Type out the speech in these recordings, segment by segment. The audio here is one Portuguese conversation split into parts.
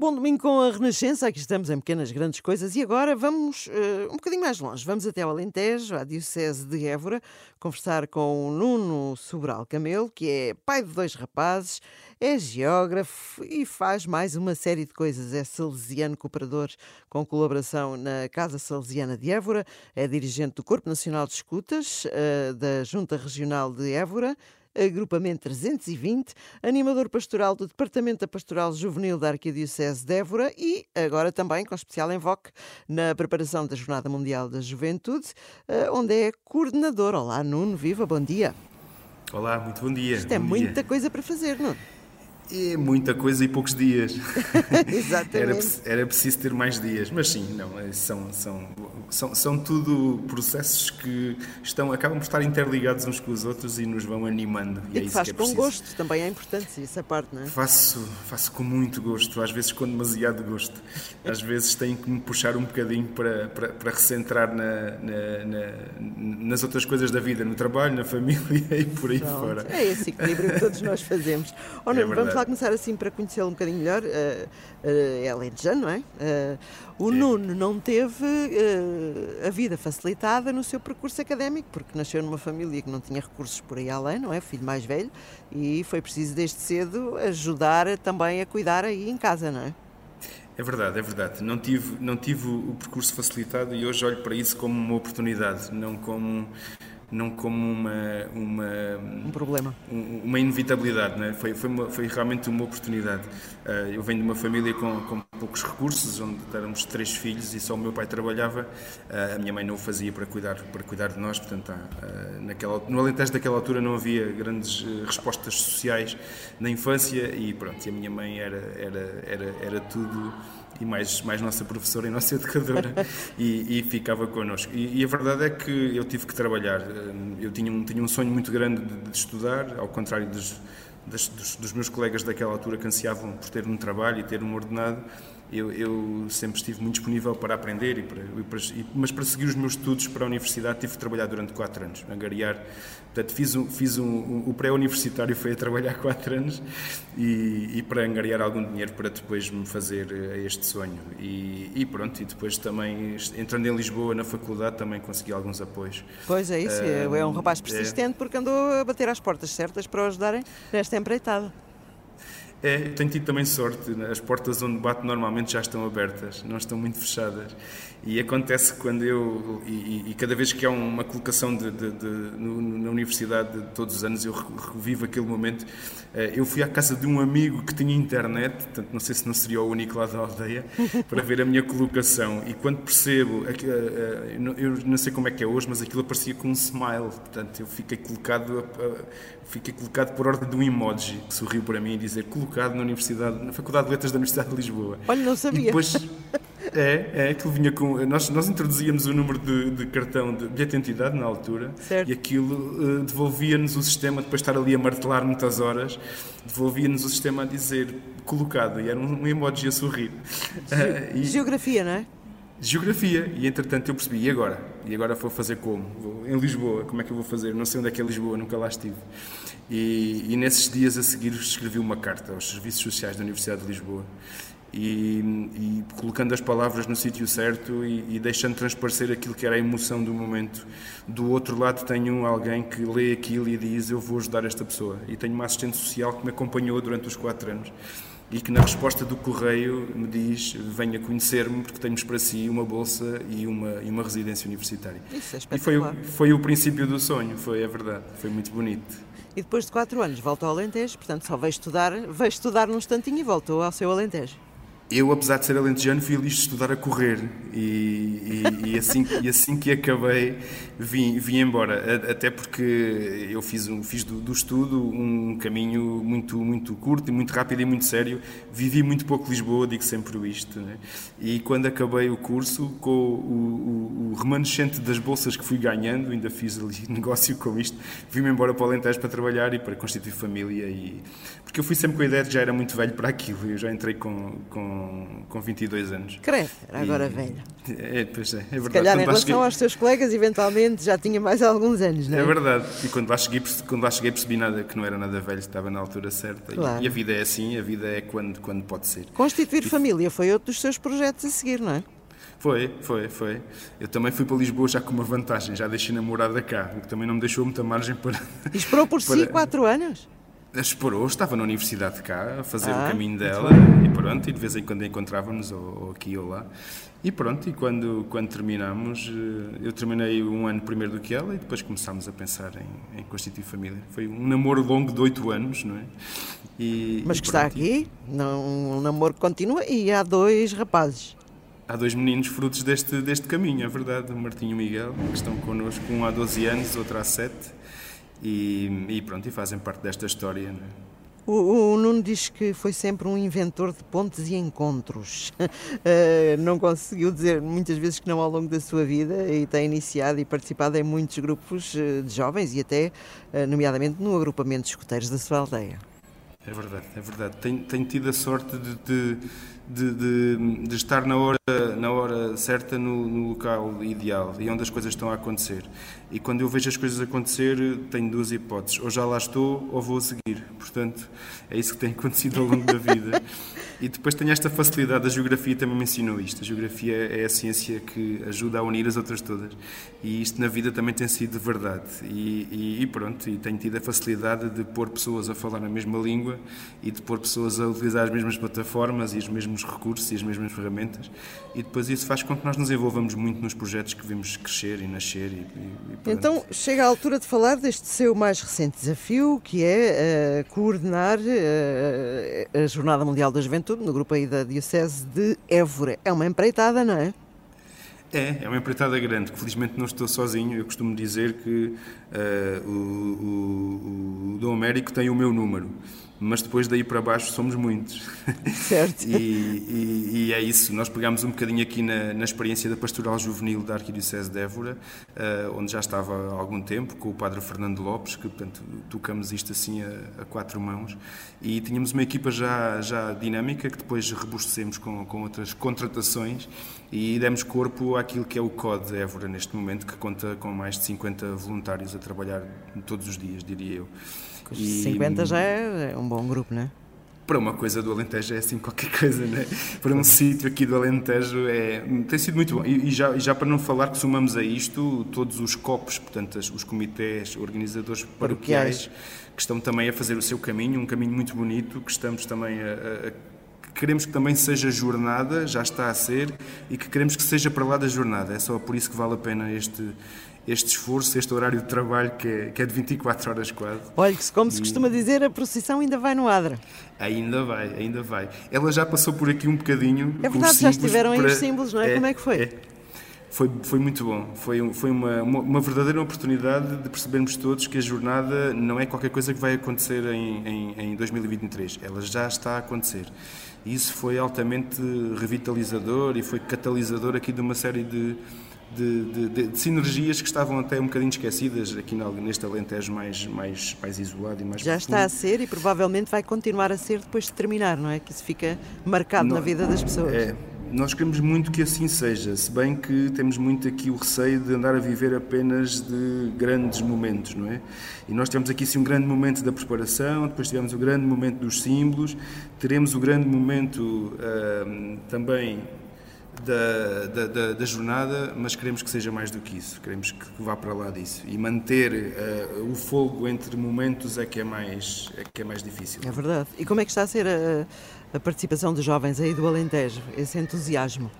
Bom domingo com a Renascença, aqui estamos em pequenas grandes coisas e agora vamos uh, um bocadinho mais longe. Vamos até ao Alentejo, à Diocese de Évora, conversar com o Nuno Sobral Camelo, que é pai de dois rapazes, é geógrafo e faz mais uma série de coisas. É salesiano cooperador com colaboração na Casa Salesiana de Évora, é dirigente do Corpo Nacional de Escutas, uh, da Junta Regional de Évora, Agrupamento 320, animador pastoral do Departamento da Pastoral Juvenil da Arquidiocese de Évora e agora também com especial enfoque na preparação da Jornada Mundial da Juventude, eh, onde é coordenador. Olá, Nuno, viva, bom dia. Olá, muito bom dia. Isto é bom muita dia. coisa para fazer, Nuno. É muita coisa e poucos dias. Exatamente. Era, era, preciso ter mais dias, mas sim, não, é, são, são, são, são tudo processos que estão, acabam por estar interligados uns com os outros e nos vão animando. E, e é que isso faz que é com preciso. gosto, também é importante essa parte, não é? Faço, faço com muito gosto, às vezes com demasiado gosto. Às vezes tenho que me puxar um bocadinho para, para, para recentrar na, na, na, nas outras coisas da vida, no trabalho, na família e por aí Pronto. fora. É esse equilíbrio que todos nós fazemos. Oh, Nuno, vamos lá começar assim para conhecê-lo um bocadinho melhor. Uh, uh, é alentejano, não é? Uh, o É. Nuno não teve uh, a vida facilitada no seu percurso académico, porque nasceu numa família que não tinha recursos por aí além, não é? Filho mais velho, e foi preciso desde cedo ajudar também a cuidar aí em casa, não é? É verdade, é verdade. Não tive, não tive o percurso facilitado e hoje olho para isso como uma oportunidade, não como, não como uma, uma, Um problema. um- uma inevitabilidade. Não é? foi, foi, uma- foi realmente uma oportunidade. Ah, eu venho de uma família com, com poucos recursos, onde éramos três filhos e só o meu pai trabalhava. Ah, a minha mãe não o fazia para cuidar, para cuidar de nós, portanto, ah, naquela, no Alentejo daquela altura não havia grandes respostas sociais na infância e pronto, e a minha mãe era, era, era, era tudo e mais, mais nossa professora e nossa educadora e, e ficava connosco. E, e a verdade é que eu tive que trabalhar. Hum, Eu tinha um, tinha um sonho muito grande de, de estudar, ao contrário dos, dos, dos meus colegas daquela altura que ansiavam por ter um trabalho e ter um ordenado. Eu, eu sempre estive muito disponível para aprender, e para, e para- e- mas para seguir os meus estudos para a universidade tive que trabalhar durante quatro anos, angariar. Portanto, fiz, um, fiz um, um- o pré-universitário foi a trabalhar quatro anos e, para angariar algum dinheiro para depois me fazer eh, este sonho. E, pronto, e depois também, entrando em Lisboa na faculdade, também consegui alguns apoios. Pois é isso, é, é um rapaz é. persistente porque andou a bater às portas certas para o ajudarem nesta empreitada. É, eu tenho tido também sorte, né? as portas onde bato normalmente já estão abertas, não estão muito fechadas. E acontece quando eu, e, e- cada vez que há uma colocação de, de- de- no- na universidade de todos os anos, eu re- revivo aquele momento. Eh, Eu fui à casa de um amigo que tinha internet, portanto não sei se não seria o único lá da aldeia, para ver a minha colocação. E quando percebo, eh, eh, eu não- sei como é que é hoje, mas aquilo aparecia com um smile, portanto eu fiquei colocado, fiquei colocado por ordem de um emoji que sorriu para mim e dizer colocado na Universidade, na Faculdade de Letras da Universidade de Lisboa. Olha, não E sabia. depois, é, é, aquilo vinha com. Nós, nós introduzíamos o número de, de cartão de bilhete de identidade na altura Certo. e aquilo eh, devolvia-nos o sistema, depois de estar ali a martelar muitas horas, devolvia-nos o sistema a dizer colocado e era um, um emoji a sorrir. Eh, e- Geografia, não é? Geografia, e entretanto eu percebi, e agora? E agora vou fazer como? Vou, em Lisboa, como é que eu vou fazer? Não sei onde é que é Lisboa, nunca lá estive. E, e nesses dias a seguir escrevi uma carta aos Serviços Sociais da Universidade de Lisboa e, e colocando as palavras no sítio certo e, e deixando transparecer aquilo que era a emoção do momento. Do outro lado tenho alguém que lê aquilo e diz eu vou ajudar esta pessoa. E tenho uma assistente social que me acompanhou durante os quatro anos e que na resposta do correio me diz venha conhecer-me porque temos para si uma bolsa e uma, e uma residência universitária. Isso é E foi, foi o princípio do sonho, foi a verdade, foi muito bonito. E depois de quatro anos volta ao Alentejo, portanto só veio estudar, veio estudar num instantinho e voltou ao seu Alentejo. Eu, apesar de ser alentejano, fui ali estudar a correr e, e- e assim, e assim que acabei vim, vim embora. Até porque eu fiz, um, fiz do, do estudo um caminho muito, muito curto muito rápido e muito sério. Vivi muito pouco Lisboa, digo sempre isto. Né? E quando acabei o curso, com o, o- o remanescente das bolsas que fui ganhando, ainda fiz ali negócio com isto, vim-me embora para o Alentejo para trabalhar e para constituir família. E... Porque eu fui sempre com a ideia de que já era muito velho para aquilo. Eu já entrei com, com com, com 22 anos. Credo, era agora e, velha. É, pois é, é verdade. Se calhar quando em relação cheguei... aos teus colegas, eventualmente já tinha mais alguns anos, não é? É verdade. E quando lá cheguei, quando lá cheguei percebi nada, que não era nada velho, estava na altura certa. Claro. E, e a vida é assim, a vida é quando, quando pode ser. Constituir e... família foi outro dos seus projetos a seguir, não é? Foi, foi, foi. Eu também fui para Lisboa já com uma vantagem, já deixei namorada cá, o que também não me deixou muita margem para. E esperou por para... si quatro anos? Esperou, estava na universidade cá a fazer ah, o caminho dela e pronto, e de vez em quando encontrávamos, ou, ou, aqui ou lá. E pronto, e quando, quando terminámos, eh, eu terminei um ano primeiro do que ela e depois começámos a pensar em, em constituir família. Foi um namoro longo de oito anos, não é? E, Mas e que pronto, está aqui, não, um namoro que continua e há dois rapazes há dois meninos frutos deste, deste caminho, é verdade, o Martinho e o Miguel, que estão connosco, um há 12 anos, outro há 7, e, e pronto, e fazem parte desta história. É? O, o, Nuno diz que foi sempre um inventor de pontes e encontros. uh, não conseguiu dizer muitas vezes que não ao longo da sua vida e tem iniciado e participado em muitos grupos uh, de jovens e até, uh, nomeadamente, no agrupamento de escuteiros da sua aldeia. É verdade, é verdade. Tenho, tenho tido a sorte de, de, de, de, de estar na hora, na hora certa no, no, local ideal e onde as coisas estão a acontecer. E quando eu vejo as coisas acontecer, tenho duas hipóteses: ou já lá estou ou vou seguir. Portanto, é isso que tem acontecido ao longo da vida. E depois tenho esta facilidade, a geografia também me ensinou isto. A geografia é a ciência que ajuda a unir as outras todas. E isto na vida também tem sido verdade. E, e, e pronto, e tenho tido a facilidade de pôr pessoas a falar a mesma língua e de pôr pessoas a utilizar as mesmas plataformas e os mesmos recursos e as mesmas ferramentas. E depois isso faz com que nós nos envolvamos muito nos projetos que vimos crescer e nascer. E, e então chega a altura de falar deste seu mais recente desafio, que é uh, coordenar uh, a Jornada Mundial da Juventude no grupo aí da Diocese de Évora. É uma empreitada, não é? É, é uma empreitada grande, que felizmente não estou sozinho. Eu costumo dizer que uh, o, o, o Dom Américo tem o meu número mas depois daí para baixo somos muitos. Certo. e, e, e, é isso. Nós pegamos um bocadinho aqui na, na experiência da Pastoral Juvenil da Arquidiocese de Évora, uh, onde já estava há algum tempo, com o Padre Fernando Lopes, que portanto tocamos isto assim a, a, quatro mãos, e tínhamos uma equipa já, já dinâmica, que depois robustecemos com, com outras contratações e demos corpo àquilo que é o COD Évora neste momento, que conta com mais de 50 voluntários a trabalhar todos os dias, diria eu. E... 50 já é, é um bom grupo, não é? para uma coisa do Alentejo é assim qualquer coisa, né? Para um sítio aqui do Alentejo é, tem sido muito bom. E, já, e já para não falar que somamos a isto todos os copos, portanto, os comitês, organizadores paroquiais, que estão também a fazer o seu caminho, um caminho muito bonito, que estamos também a, a queremos que também seja jornada, já está a ser, e que queremos que seja para lá da jornada. É só por isso que vale a pena este, este esforço, este horário de trabalho que é, que é de 24 horas quase. Olha, como se costuma dizer, a procissão ainda vai no Adra. Ainda vai, ainda vai. Ela já passou por aqui um bocadinho. É verdade, já estiveram para... aí os símbolos, não é? é Como é que foi? É. Foi, foi muito bom. Foi, foi uma, uma, uma, verdadeira oportunidade de percebermos todos que a jornada não é qualquer coisa que vai acontecer em, em, em 2023. Ela já está a acontecer. E isso foi altamente revitalizador e foi catalisador aqui de uma série de, de, de, de, sinergias que estavam até um bocadinho esquecidas aqui neste Alentejo mais, mais, mais isolado e mais Já profundo. está a ser e provavelmente vai continuar a ser depois de terminar, não é? Que isso fica marcado não, na vida das pessoas. É, nós queremos muito que assim seja, se bem que temos muito aqui o receio de andar a viver apenas de grandes momentos, não é? E nós temos aqui sim um grande momento da preparação, depois tivemos o grande momento dos símbolos, teremos o grande momento uh, também da, da, da, da, jornada, mas queremos que seja mais do que isso, queremos que vá para lá disso. E manter uh, o fogo entre momentos é que é, mais, é que é mais difícil. É verdade. E como é que está a ser a, a participação dos jovens aí do Alentejo, esse entusiasmo?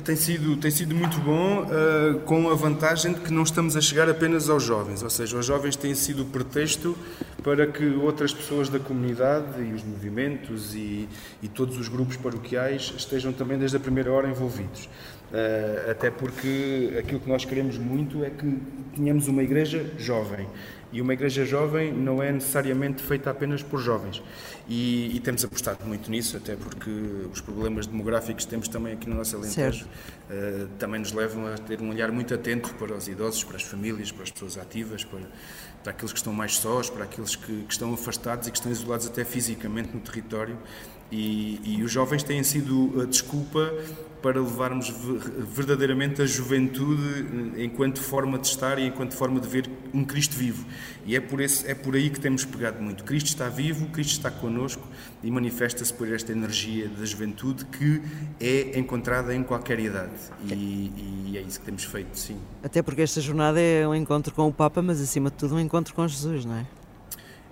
Tem sido, tem sido muito bom, uh, com a vantagem de que não estamos a chegar apenas aos jovens, ou seja, os jovens têm sido o pretexto para que outras pessoas da comunidade e os movimentos e, e todos os grupos paroquiais estejam também desde a primeira hora envolvidos. Uh, até porque aquilo que nós queremos muito é que tenhamos uma igreja jovem. E uma igreja jovem não é necessariamente feita apenas por jovens. E, e, temos apostado muito nisso, até porque os problemas demográficos que temos também aqui no nosso Alentejo uh, também nos levam a ter um olhar muito atento para os idosos, para as famílias, para as pessoas ativas, para, para aqueles que estão mais sós, para aqueles que, que estão afastados e que estão isolados até fisicamente no território. E, e, os jovens têm sido a desculpa para levarmos verdadeiramente a juventude eh, enquanto forma de estar e enquanto forma de ver um Cristo vivo. E é por, esse, é por aí que temos pegado muito. Cristo está vivo, Cristo está connosco e manifesta-se por esta energia da juventude que é encontrada em qualquer idade. E, e, é isso que temos feito, sim. Até porque esta jornada é um encontro com o Papa, mas acima de tudo um encontro com Jesus, não é?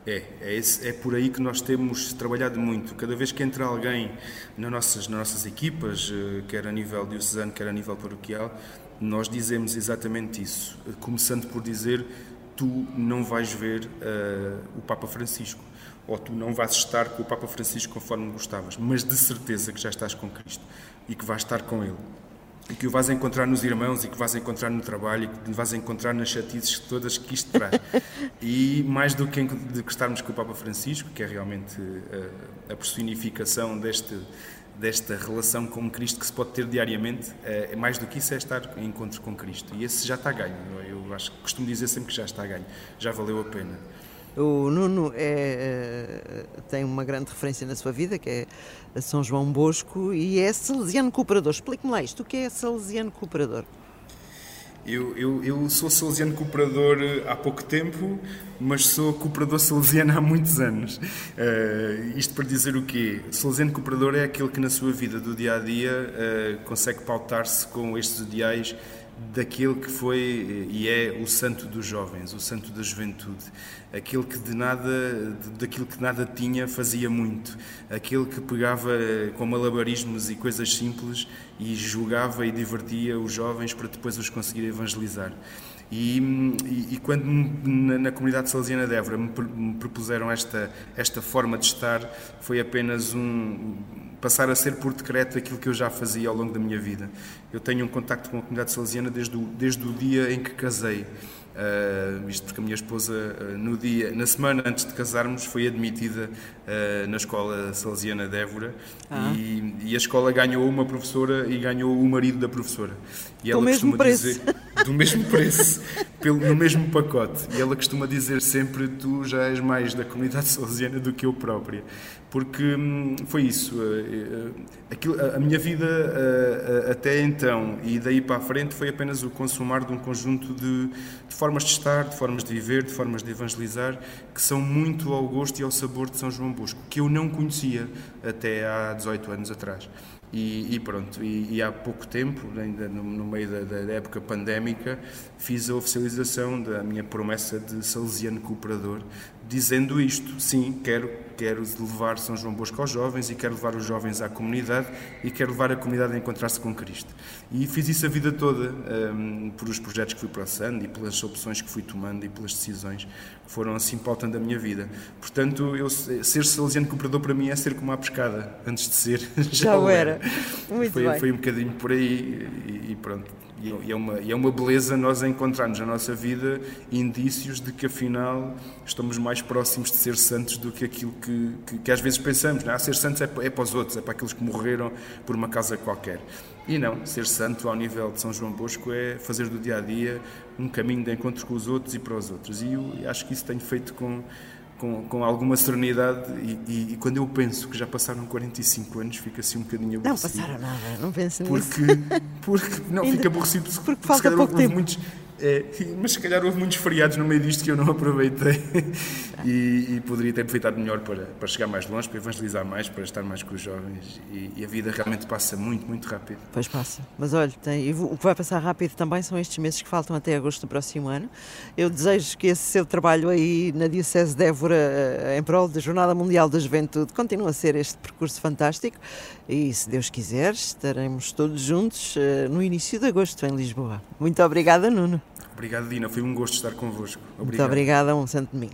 É, é, esse, é, por aí que nós temos trabalhado muito. Cada vez que entra alguém nas nossas, nas nossas equipas, eh, quer a nível diocesano, quer a nível paroquial, nós dizemos exatamente isso. Começando por dizer: tu não vais ver uh, o Papa Francisco, ou tu não vais estar com o Papa Francisco conforme gostavas, mas de certeza que já estás com Cristo e que vais estar com Ele que o vais encontrar nos irmãos e que vais encontrar no trabalho e que vais encontrar nas chatices todas que isto traz. e mais do que, de que estarmos com o Papa Francisco, que é realmente a, eh, a personificação deste, desta relação com Cristo que se pode ter diariamente, é, mais do que isso é estar em encontro com Cristo. E esse já está ganho. Eu acho que costumo dizer sempre que já está ganho. Já valeu a pena. O Nuno é, é, tem uma grande referência na sua vida, que é São João Bosco, e é salesiano cooperador. Explique-me lá isto, o que é salesiano cooperador? Eu, eu, eu, sou salesiano cooperador há pouco tempo, mas sou cooperador salesiano há muitos anos. Uh, isto para dizer o quê? Salesiano cooperador é aquele que na sua vida do dia a dia uh, consegue pautar-se com estes ideais daquele que foi e é o santo dos jovens, o santo da juventude, aquele que de nada, daquilo que nada tinha, fazia muito, aquele que pegava com malabarismos e coisas simples e julgava e divertia os jovens para depois os conseguir evangelizar. E, e, e quando na, na, comunidade salesiana de Évora me, me propuseram esta, esta forma de estar, foi apenas um passar a ser por decreto aquilo que eu já fazia ao longo da minha vida. Eu tenho um contacto com a comunidade salesiana desde o, desde o dia em que casei. Uh, isto porque a minha esposa, uh, no dia, na semana antes de casarmos, foi admitida uh, na escola salesiana de Évora ah. e, e, a escola ganhou uma professora e ganhou o marido da professora. E ela costuma preço. dizer do mesmo preço, pelo, no mesmo pacote. E ela costuma dizer sempre: Tu já és mais da comunidade salesiana do que eu própria. Porque hum, foi isso. Aquilo, a, minha vida até então e daí para a frente foi apenas o consumar de um conjunto de, de formas de estar, de formas de viver, de formas de evangelizar, que são muito ao gosto e ao sabor de São João Bosco, que eu não conhecia até há 18 anos atrás. E, e pronto, e, e, há pouco tempo, ainda no, no meio da, da, época pandémica, fiz a oficialização da minha promessa de salesiano cooperador, dizendo isto: sim, quero, quero levar São João Bosco aos jovens e quero levar os jovens à comunidade e quero levar a comunidade a encontrar-se com Cristo. E fiz isso a vida toda, um, por os projetos que fui passando e pelas opções que fui tomando e pelas decisões que foram assim pautando a minha vida. Portanto, eu, ser salesiano cooperador para mim é ser como a pescada, antes de ser. Já, já o era. Muito foi, bem. foi um bocadinho por aí e, e pronto. E é, uma, e é uma beleza nós encontrarmos na nossa vida indícios de que afinal estamos mais próximos de ser santos do que aquilo que, que, que às vezes pensamos. Não é? Ah, ser santos é, é para os outros, é para aqueles que morreram por uma causa qualquer. E não, ser santo ao nível de São João Bosco é fazer do dia a dia um caminho de encontro com os outros e para os outros. E eu acho que isso tenho feito com com, com alguma serenidade e, e, e, quando eu penso que já passaram 45 anos, fica assim um bocadinho aborrecido. Não passaram nada, não penso nisso. Porque, porque não, fica aborrecido porque, porque falta pouco tempo. Muitos, é, mas se calhar houve muitos feriados no meio disto que eu não aproveitei e, e, poderia ter aproveitado melhor para, para chegar mais longe, para evangelizar mais, para estar mais com os jovens. E, e a vida realmente passa muito, muito rápido. Pois passa. Mas olha, tem, o que vai passar rápido também são estes meses que faltam até agosto do próximo ano. Eu desejo que esse seu trabalho aí na Diocese de Évora, eh, em prol da Jornada Mundial da Juventude, continue a ser este percurso fantástico. E se Deus quiser, estaremos todos juntos eh, no início de agosto em Lisboa. Muito obrigada, Nuno. Obrigado, Dina. Foi um gosto estar convosco. Obrigado. Muito obrigada, um santo domingo.